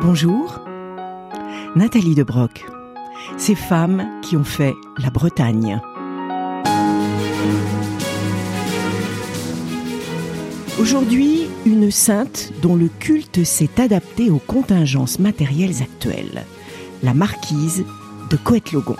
Bonjour, Nathalie de Broc. Ces femmes qui ont fait la Bretagne. Aujourd'hui, une sainte dont le culte s'est adapté aux contingences matérielles actuelles, la marquise de Coët-Logon.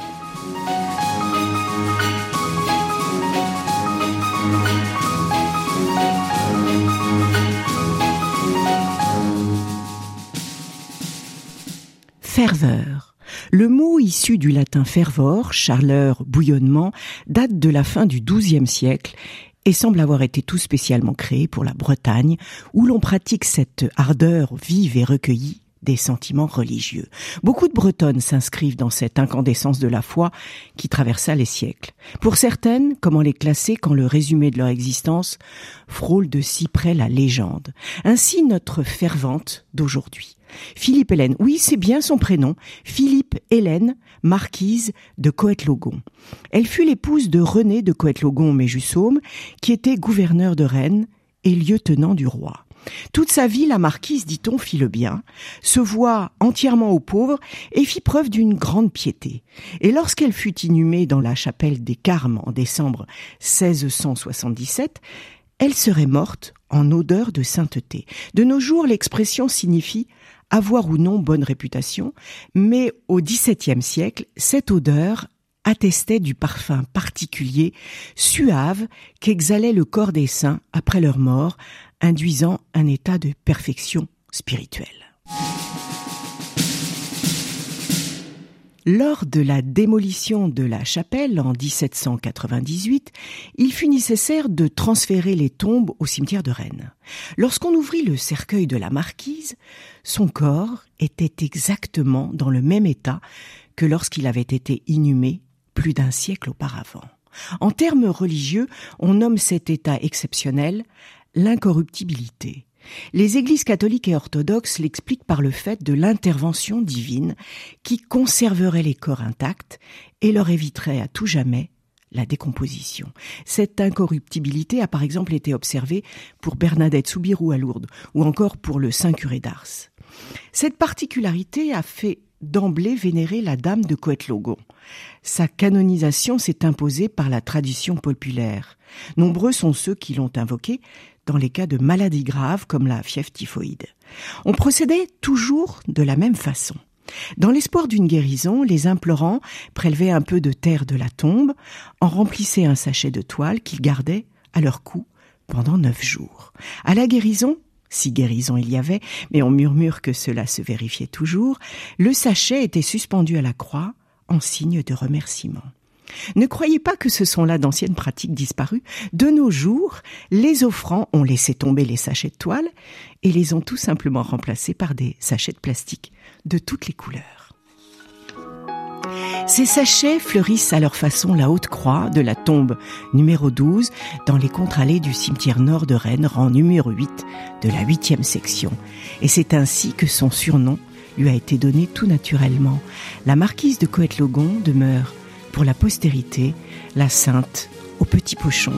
Ferveur. Le mot issu du latin fervor, chaleur, bouillonnement, date de la fin du XIIe siècle et semble avoir été tout spécialement créé pour la Bretagne, où l'on pratique cette ardeur vive et recueillie des sentiments religieux. Beaucoup de Bretonnes s'inscrivent dans cette incandescence de la foi qui traversa les siècles. Pour certaines, comment les classer quand le résumé de leur existence frôle de si près la légende Ainsi notre fervente d'aujourd'hui. Philippe Hélène, oui c'est bien son prénom, Philippe Hélène, marquise de Coët-Logon. Elle fut l'épouse de René de Coët-Logon-Méjussaume, qui était gouverneur de Rennes et lieutenant du roi. Toute sa vie, la marquise, dit-on, fit le bien, se voit entièrement aux pauvres et fit preuve d'une grande piété. Et lorsqu'elle fut inhumée dans la chapelle des Carmes en décembre 1677, elle serait morte en odeur de sainteté. De nos jours, l'expression signifie avoir ou non bonne réputation, mais au XVIIe siècle, cette odeur attestait du parfum particulier, suave, qu'exhalait le corps des saints après leur mort, induisant un état de perfection spirituelle. Lors de la démolition de la chapelle en 1798, il fut nécessaire de transférer les tombes au cimetière de Rennes. Lorsqu'on ouvrit le cercueil de la marquise, son corps était exactement dans le même état que lorsqu'il avait été inhumé plus d'un siècle auparavant. En termes religieux, on nomme cet état exceptionnel l'incorruptibilité. Les églises catholiques et orthodoxes l'expliquent par le fait de l'intervention divine qui conserverait les corps intacts et leur éviterait à tout jamais la décomposition. Cette incorruptibilité a par exemple été observée pour Bernadette Soubirou à Lourdes ou encore pour le Saint Curé d'Ars. Cette particularité a fait d'emblée vénérer la Dame de Coët-Logon. Sa canonisation s'est imposée par la tradition populaire. Nombreux sont ceux qui l'ont invoquée dans les cas de maladies graves comme la fièvre typhoïde. On procédait toujours de la même façon. Dans l'espoir d'une guérison, les implorants prélevaient un peu de terre de la tombe, en remplissaient un sachet de toile qu'ils gardaient à leur cou pendant neuf jours. À la guérison, si guérison il y avait, mais on murmure que cela se vérifiait toujours, le sachet était suspendu à la croix en signe de remerciement. Ne croyez pas que ce sont là d'anciennes pratiques disparues. De nos jours, les offrants ont laissé tomber les sachets de toile et les ont tout simplement remplacés par des sachets de plastique de toutes les couleurs. Ces sachets fleurissent à leur façon la haute croix de la tombe numéro 12 dans les contre-allées du cimetière nord de Rennes, rang numéro 8 de la huitième section. Et c'est ainsi que son surnom lui a été donné tout naturellement. La marquise de Coët-Logon demeure pour la postérité la sainte au petit pochon